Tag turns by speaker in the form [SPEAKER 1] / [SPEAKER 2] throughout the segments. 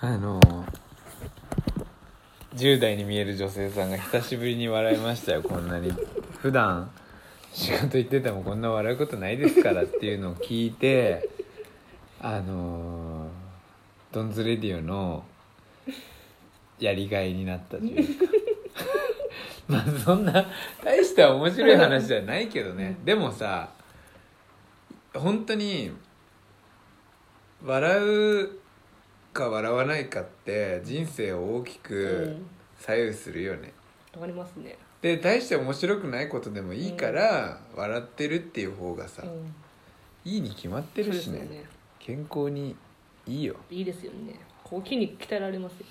[SPEAKER 1] あの10代に見える女性さんが久しぶりに笑いましたよ。こんなに。普段仕事行っててもこんな笑うことないですからっていうのを聞いてあのドンズレディオのやりがいになったというか。まあそんな大した面白い話じゃないけどね。でもさ本当に笑うか笑わないかって人生を大き
[SPEAKER 2] う
[SPEAKER 1] く
[SPEAKER 2] ん。
[SPEAKER 1] 左右するよね、
[SPEAKER 2] わかりますね。
[SPEAKER 1] で大して面白くないことでもいいから、笑ってるっていう方がさ、
[SPEAKER 2] うん。
[SPEAKER 1] いいに決まってるしね。
[SPEAKER 2] そうですよね。
[SPEAKER 1] 健康にいいよ。
[SPEAKER 2] いいですよね。こう筋肉鍛えられますよ。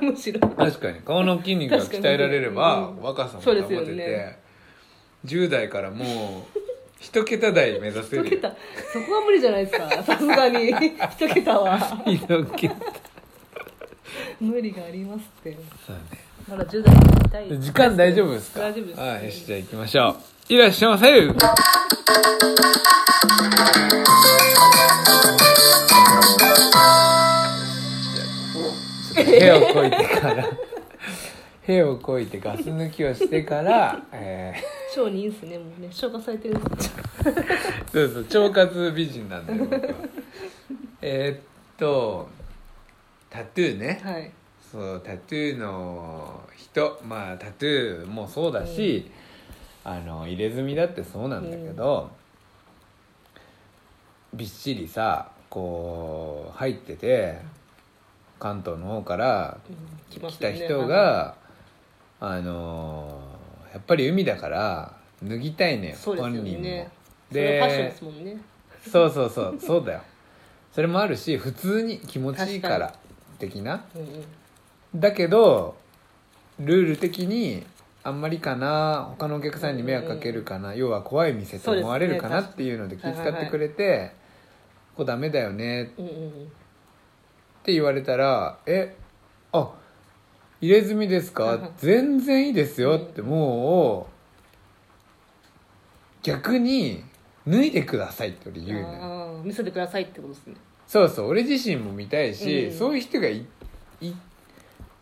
[SPEAKER 2] むしろ。
[SPEAKER 1] 確かに。顔の筋肉が鍛えられれば、
[SPEAKER 2] 確かに。
[SPEAKER 1] 若さも保
[SPEAKER 2] そう
[SPEAKER 1] てて、
[SPEAKER 2] ですよね。
[SPEAKER 1] 10代からもう一桁台目指せる
[SPEAKER 2] 一桁。そこは無理じゃないですか。さすがに。一桁は。
[SPEAKER 1] 一桁。
[SPEAKER 2] 無理がありますって。
[SPEAKER 1] そうね。
[SPEAKER 2] まだ10代たい
[SPEAKER 1] 時間大丈夫ですか？
[SPEAKER 2] 大丈夫です。
[SPEAKER 1] はいじゃあ行きましょう。いらっしゃいませ。手をこいてから手をこいてガス抜きをしてから、え
[SPEAKER 2] 超にいいんすねもうね。消化されてるんです。
[SPEAKER 1] そうそう腸活美人なんだよ僕は。えーっとタトゥーね、
[SPEAKER 2] はい。
[SPEAKER 1] そうタトゥーの人。まあタトゥーもそうだし、あの入れ墨だってそうなんだけど、びっしりさこう入ってて関東の方から
[SPEAKER 2] うん。来
[SPEAKER 1] た人が、あのやっぱり海だから脱ぎたいね
[SPEAKER 2] そうですよ
[SPEAKER 1] 本人も。
[SPEAKER 2] ねそれファッションで
[SPEAKER 1] です
[SPEAKER 2] もんね。
[SPEAKER 1] そうそうそうそうだよ。それもあるし普通に気持ちいいから的な。
[SPEAKER 2] うんうん
[SPEAKER 1] だけどルール的にあんまりかな他のお客さんに迷惑かけるかな、要は怖い店と思われるかなっていうので気遣ってくれて「ここダメだよね」っ
[SPEAKER 2] うんうんうん。
[SPEAKER 1] て言われたら「えあ入れ墨ですか？全然いいですよ」ってもう逆に脱いでくださいって俺言うのよ
[SPEAKER 2] あー見せてくださいってことですね。
[SPEAKER 1] そうそう俺自身も見たいし、
[SPEAKER 2] うん。
[SPEAKER 1] そういう人がいい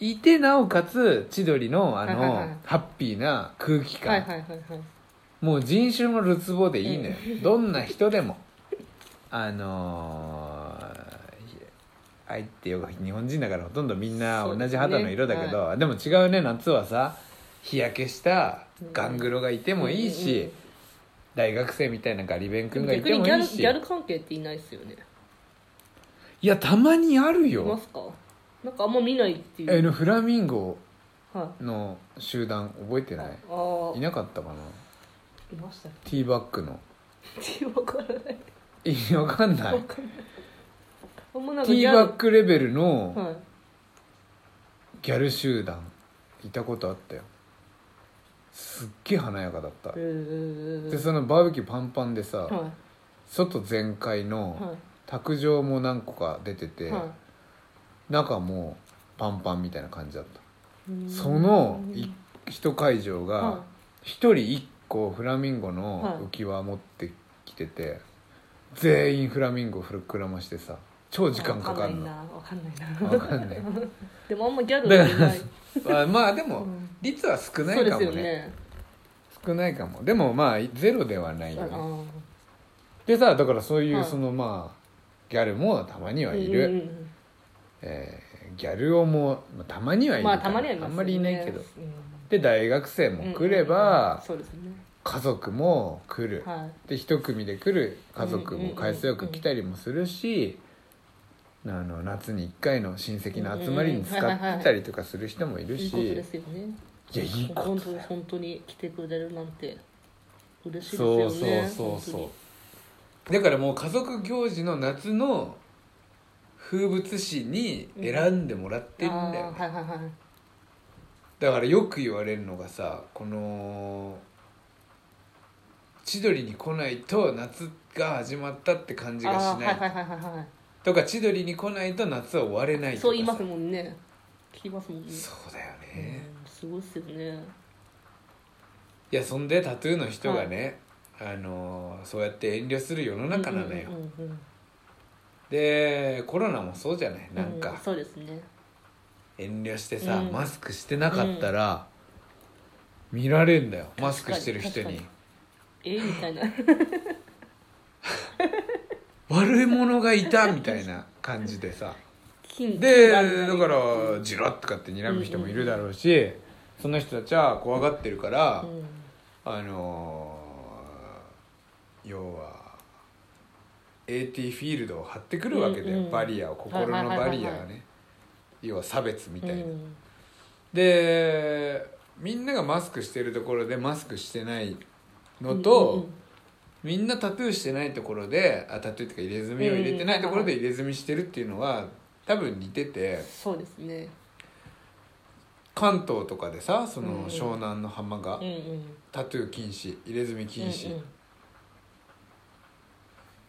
[SPEAKER 1] いてなおかつ千鳥のあの、
[SPEAKER 2] はいはいはい。
[SPEAKER 1] ハッピーな空気感、
[SPEAKER 2] はいはいはいはい。
[SPEAKER 1] もう人種のるつぼでいいのよ、
[SPEAKER 2] うん。
[SPEAKER 1] どんな人でも。あのー、愛ってよ日本人だからほとんどみんな同じ肌の色だけどで,、も違うね夏はさ日焼けしたガングロがいてもいいし、大学生みたいなガリベン君がいてもいいし。
[SPEAKER 2] ギャル関係っていないですよね。
[SPEAKER 1] いやたまにある
[SPEAKER 2] いま
[SPEAKER 1] よ
[SPEAKER 2] すかなんかあんま見ないっていう。
[SPEAKER 1] えのフラミンゴ
[SPEAKER 2] はい。
[SPEAKER 1] の集団覚えてない？
[SPEAKER 2] ああ
[SPEAKER 1] いなかったかな？い
[SPEAKER 2] ましたっ
[SPEAKER 1] ティーバッグの。
[SPEAKER 2] けわからない。
[SPEAKER 1] いわかんない。
[SPEAKER 2] わかんない
[SPEAKER 1] ティーバッグレベルの
[SPEAKER 2] はい。
[SPEAKER 1] ギャル集団いたことあったよ。すっげえ華やかだった。
[SPEAKER 2] えー
[SPEAKER 1] でそのバーベキューパンパンでさ
[SPEAKER 2] は
[SPEAKER 1] 外全開
[SPEAKER 2] い
[SPEAKER 1] の
[SPEAKER 2] は
[SPEAKER 1] 卓上も何個か出てて
[SPEAKER 2] い。は
[SPEAKER 1] 中もパンパンみたいな感じだった。
[SPEAKER 2] い
[SPEAKER 1] その
[SPEAKER 2] うん
[SPEAKER 1] い一会場が
[SPEAKER 2] は
[SPEAKER 1] 一人一個フラミンゴの浮き輪持ってきてて全員フラミンゴ膨らましてさ超時間かかるの。
[SPEAKER 2] わかんないな。わ
[SPEAKER 1] わかんない。
[SPEAKER 2] でもあんまギャル
[SPEAKER 1] だかまあ まあでも
[SPEAKER 2] うん。
[SPEAKER 1] 率は少ないかもね。
[SPEAKER 2] よね。
[SPEAKER 1] 少ないかも。でもまあゼロではないよ
[SPEAKER 2] あ
[SPEAKER 1] ね
[SPEAKER 2] ー
[SPEAKER 1] でさだからそういう
[SPEAKER 2] はい。
[SPEAKER 1] そのまあギャルもたまにはい
[SPEAKER 2] うん
[SPEAKER 1] る、
[SPEAKER 2] うんうん。
[SPEAKER 1] えーギャルをもまあたまにはいる
[SPEAKER 2] まあ
[SPEAKER 1] か
[SPEAKER 2] たまにはいね。
[SPEAKER 1] あんまりいないけど。
[SPEAKER 2] うん。
[SPEAKER 1] で大学生も来れば、
[SPEAKER 2] そうですね。
[SPEAKER 1] 家族も来る、
[SPEAKER 2] はい。
[SPEAKER 1] で一組で来る家族も回数よく来たりもするし、あの夏に1回の親戚の集まりに使ってたりとかする人もいるし、
[SPEAKER 2] いいことですよね。
[SPEAKER 1] いやいいこと
[SPEAKER 2] 本当に本当に来てくれるなんて嬉しいです
[SPEAKER 1] そう
[SPEAKER 2] よね。
[SPEAKER 1] そうそうそうだからもう家族行事の夏の風物詩に選んでもらってるんだよね、
[SPEAKER 2] あーはいはいはい。
[SPEAKER 1] だからよく言われるのがさこの千鳥に来ないと夏が始まったって感じがしない
[SPEAKER 2] はいはいはいはい
[SPEAKER 1] とか千鳥に来ないと夏は終われないとかさ。
[SPEAKER 2] そう言いますもんね。聞きますもんね。
[SPEAKER 1] そうだよね、
[SPEAKER 2] うんすごいっすよね。
[SPEAKER 1] いやそんでタトゥーの人がね、あのそうやって遠慮する世の中なのよ、
[SPEAKER 2] うんうん
[SPEAKER 1] でコロナもそうじゃない？なん
[SPEAKER 2] う
[SPEAKER 1] か
[SPEAKER 2] そうですね。
[SPEAKER 1] 遠慮してさ、
[SPEAKER 2] うん。
[SPEAKER 1] マスクしてなかったら、見られんだよ。マスクしてる人に。
[SPEAKER 2] え？みたいな
[SPEAKER 1] 悪い者がいたみたいな感じでさ。
[SPEAKER 2] 金
[SPEAKER 1] でだからジロッとかって睨む人もいるだろうし、その人たちは怖がってるから、
[SPEAKER 2] うん。
[SPEAKER 1] あのー要は AT フィールドを張ってくるわけだよ、
[SPEAKER 2] うんうん
[SPEAKER 1] バリアを心のバリアがね。要は差別みたいな、
[SPEAKER 2] うん。
[SPEAKER 1] でみんながマスクしてるところでマスクしてないのと、
[SPEAKER 2] うんうん
[SPEAKER 1] みんなタトゥーしてないところであタトゥーっていうか入れ墨を入れてないところで入れ墨してるっていうのは多分似てて。
[SPEAKER 2] そうですね。
[SPEAKER 1] 関東とかでさその湘南の浜が
[SPEAKER 2] うんうん。
[SPEAKER 1] タトゥー禁止入れ墨禁止、
[SPEAKER 2] うんうん。
[SPEAKER 1] い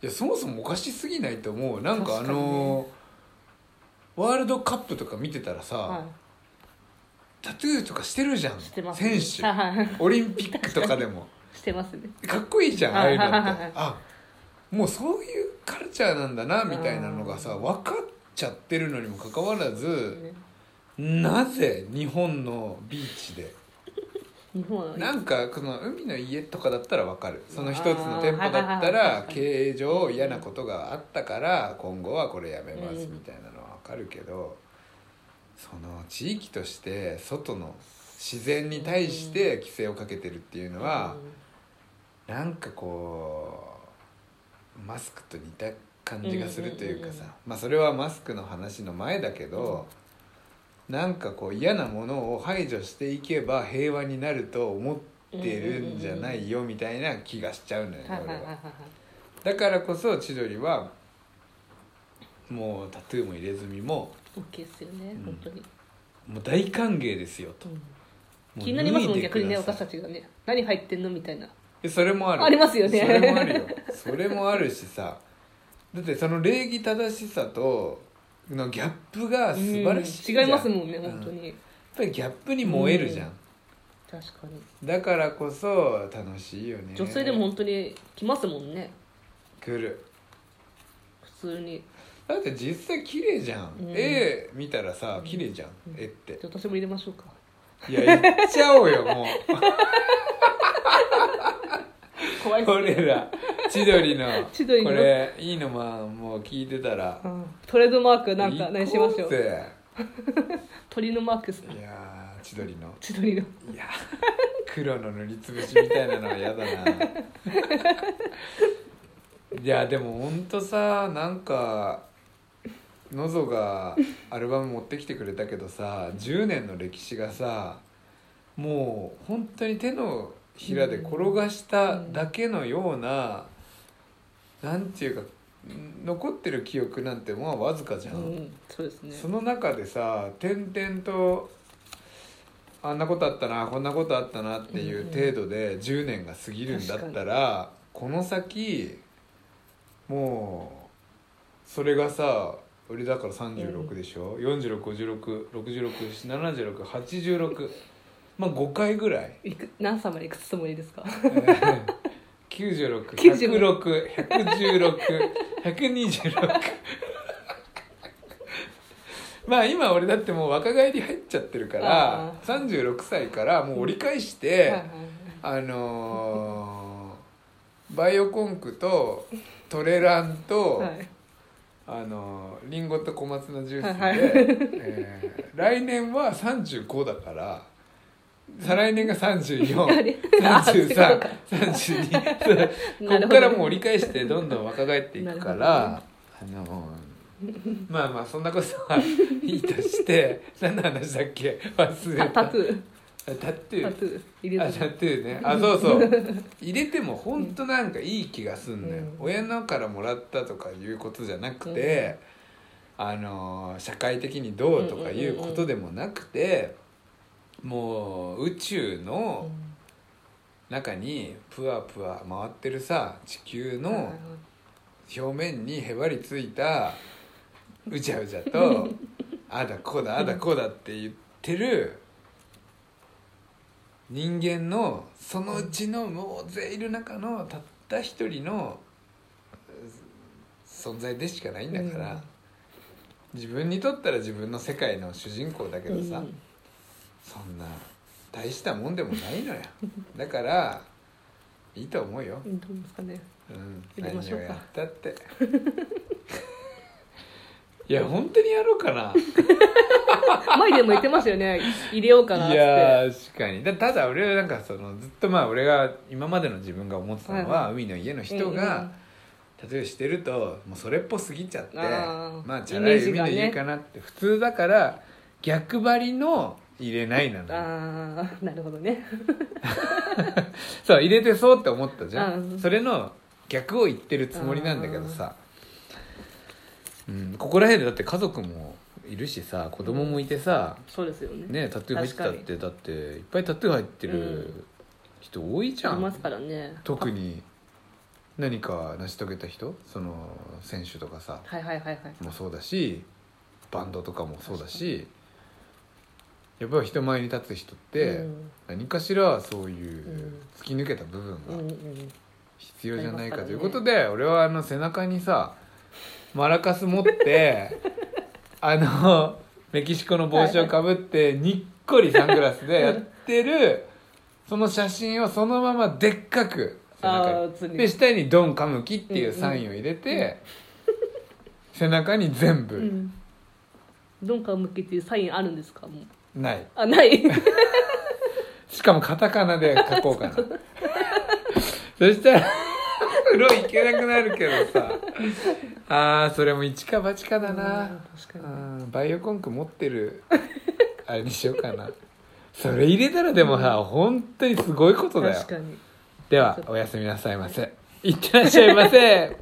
[SPEAKER 1] やそもそもおかしすぎないと思う。なんかあのワールドカップとか見てたらさ、
[SPEAKER 2] は
[SPEAKER 1] タトゥーとかしてるじゃん。
[SPEAKER 2] いしてます
[SPEAKER 1] 選手。オリンピックとかでも
[SPEAKER 2] してますね。
[SPEAKER 1] かっこいいじゃんああいうのって。あもうそういうカルチャーなんだなみたいなのがさ分かっちゃってるのにもかかわらずなぜ日本のビーチで？
[SPEAKER 2] 日本は
[SPEAKER 1] なんかこの海の家とかだったら分かる。その一つの店舗だったら経営上嫌なことがあったから今後はこれやめます
[SPEAKER 2] うん。
[SPEAKER 1] みたいなのは分かるけどその地域として外の自然に対して規制をかけてるっていうのはなんかこうマスクと似た感じがするというかさ
[SPEAKER 2] うんうんうんうん。
[SPEAKER 1] まあそれはマスクの話の前だけどなんかこう嫌なものを排除していけば平和になると思ってるんじゃないよみたいな気がしちゃうのよね俺は。だからこそ千鳥はもうタトゥーも入れ墨も
[SPEAKER 2] OK ですよね
[SPEAKER 1] うん。
[SPEAKER 2] 本当に。
[SPEAKER 1] もう大歓迎ですよと。
[SPEAKER 2] うん。気になりますもん逆にね私たちがね。何入ってんのみたいな。
[SPEAKER 1] でそれもある。
[SPEAKER 2] ありますよね。
[SPEAKER 1] それもあるよ。それもあるしさ。だってその礼儀正しさとのギャップが素晴らしいじゃん。
[SPEAKER 2] うん違いますもんね
[SPEAKER 1] うん
[SPEAKER 2] 本当に。
[SPEAKER 1] やっぱりギャップに燃えるじゃん、
[SPEAKER 2] 確かに。
[SPEAKER 1] だからこそ楽しいよね。
[SPEAKER 2] 女性でも本当に来ますもんね。
[SPEAKER 1] 来る。
[SPEAKER 2] 普通に。
[SPEAKER 1] だって実際綺麗じゃん、
[SPEAKER 2] うん。
[SPEAKER 1] 絵見たらさ綺麗じゃん、
[SPEAKER 2] うん。
[SPEAKER 1] 絵って。
[SPEAKER 2] 私も入れましょうか。
[SPEAKER 1] いや言っちゃおうよもう
[SPEAKER 2] 怖い
[SPEAKER 1] 俺ら千鳥の。
[SPEAKER 2] 千鳥の？
[SPEAKER 1] これいいのまあもう聞いてたら。
[SPEAKER 2] うん。トレードマークなんか何しましょう
[SPEAKER 1] ぜ
[SPEAKER 2] 鳥のマークっすね。
[SPEAKER 1] いやー千鳥の。
[SPEAKER 2] 千鳥の。
[SPEAKER 1] いや黒の塗りつぶしみたいなのは嫌だな。いやでもほんとさなんかのぞがアルバム持ってきてくれたけどさ10年の歴史がさもう本当に手のひらで転がしただけのような、なんていうか残ってる記憶なんてまあわずかじゃん。
[SPEAKER 2] うんそうですね。
[SPEAKER 1] その中でさ点々とあんなことあったなこんなことあったなっていう程度で10年が過ぎるんだったら、この先もうそれがさ俺だから36でしょ、4656676886まあ5回ぐらい。
[SPEAKER 2] いく何歳までいくつつもりですか？
[SPEAKER 1] 96116116126 まあ今俺だってもう若返り入っちゃってるから
[SPEAKER 2] あ
[SPEAKER 1] 36歳からもう折り返して、あのーバイオコンクとトレランと、
[SPEAKER 2] はい。
[SPEAKER 1] あのーリンゴと小松菜ジュースで、
[SPEAKER 2] はいはい。
[SPEAKER 1] えー来年は35だから再来年が
[SPEAKER 2] あれあそういうことか。
[SPEAKER 1] 3432こからもう折り返してどんどん若返っていくから、あのーまあまあそんなことはいいとして 何の話だっけ？忘れた。
[SPEAKER 2] タタトゥー。
[SPEAKER 1] タトゥー？
[SPEAKER 2] タトゥー。入れて
[SPEAKER 1] あタトゥーね。あそうそう。入れても本当なんかいい気がすんのよ、
[SPEAKER 2] うん。
[SPEAKER 1] 親のからもらったとかいうことじゃなくて、あのー社会的にどうとかいうことでもなくて、もう宇宙の中にぷわぷわ回ってるさ地球の表面にへばりついたうじゃうじゃと あだこうだあだこうだって言ってる人間のそのうちのもう全いる中のたった一人の存在でしかないんだから、
[SPEAKER 2] うん。
[SPEAKER 1] 自分にとったら自分の世界の主人公だけどさ、
[SPEAKER 2] うん
[SPEAKER 1] そんな大したもんでもないのよ。だからいいと思うよ、
[SPEAKER 2] うんどうですかね。
[SPEAKER 1] うん、
[SPEAKER 2] やりましょうか。
[SPEAKER 1] 何をやったって。いや本当にやろうかな。
[SPEAKER 2] 前でも言ってましたよね。入れようかなっつ
[SPEAKER 1] いやー確かに。だただ俺はなんかそのずっとまあ俺が今までの自分が思ってたのは、
[SPEAKER 2] はい
[SPEAKER 1] 海の家の人が、例えばしてるともうそれっぽすぎちゃって
[SPEAKER 2] あー。
[SPEAKER 1] まあチャラい
[SPEAKER 2] ージがね。
[SPEAKER 1] 家かなって、普通だから逆張りの入れないなの。よ
[SPEAKER 2] ああなるほどね。
[SPEAKER 1] そう入れてそうって思ったじゃん、
[SPEAKER 2] うん
[SPEAKER 1] それの逆を言ってるつもりなんだけどさ、うん、ここら辺でだって家族もいるしさ子供もいてさ、
[SPEAKER 2] そうですよね。
[SPEAKER 1] ねタトゥー入ってたっ
[SPEAKER 2] 確
[SPEAKER 1] てだっていっぱいタトゥー入ってる人多いじゃん、
[SPEAKER 2] ありますからね。
[SPEAKER 1] 特に何か成し遂げた人？その選手とかさ。
[SPEAKER 2] はいはいはいはい。
[SPEAKER 1] もそうだしバンドとかもそうだしやっぱり人前に立つ人って
[SPEAKER 2] うん。
[SPEAKER 1] 何かしらそういう
[SPEAKER 2] うん。
[SPEAKER 1] 突き抜けた部分が
[SPEAKER 2] ん
[SPEAKER 1] 必要じゃないかということで俺はあの背中にさマラカス持って あのメキシコの帽子をかぶってにっこりサングラスでやってるその写真をそのままでっかく背中に。で下に「ドンカムキ」っていうサインを入れて、背中に全部、
[SPEAKER 2] うん。ドンカムキっていうサインあるんですか？もう
[SPEAKER 1] ない。
[SPEAKER 2] あない。
[SPEAKER 1] しかもカタカナで書こうかな。そしたら風呂行けなくなるけどさ。あーそれも一か八かだな。
[SPEAKER 2] うん確かに。
[SPEAKER 1] うんバイオコンク持ってるあれにしようかな。それ入れたらでもさ本当にすごいことだよ。
[SPEAKER 2] 確かに。
[SPEAKER 1] ではおやすみなさいませ。いってらっしゃいませ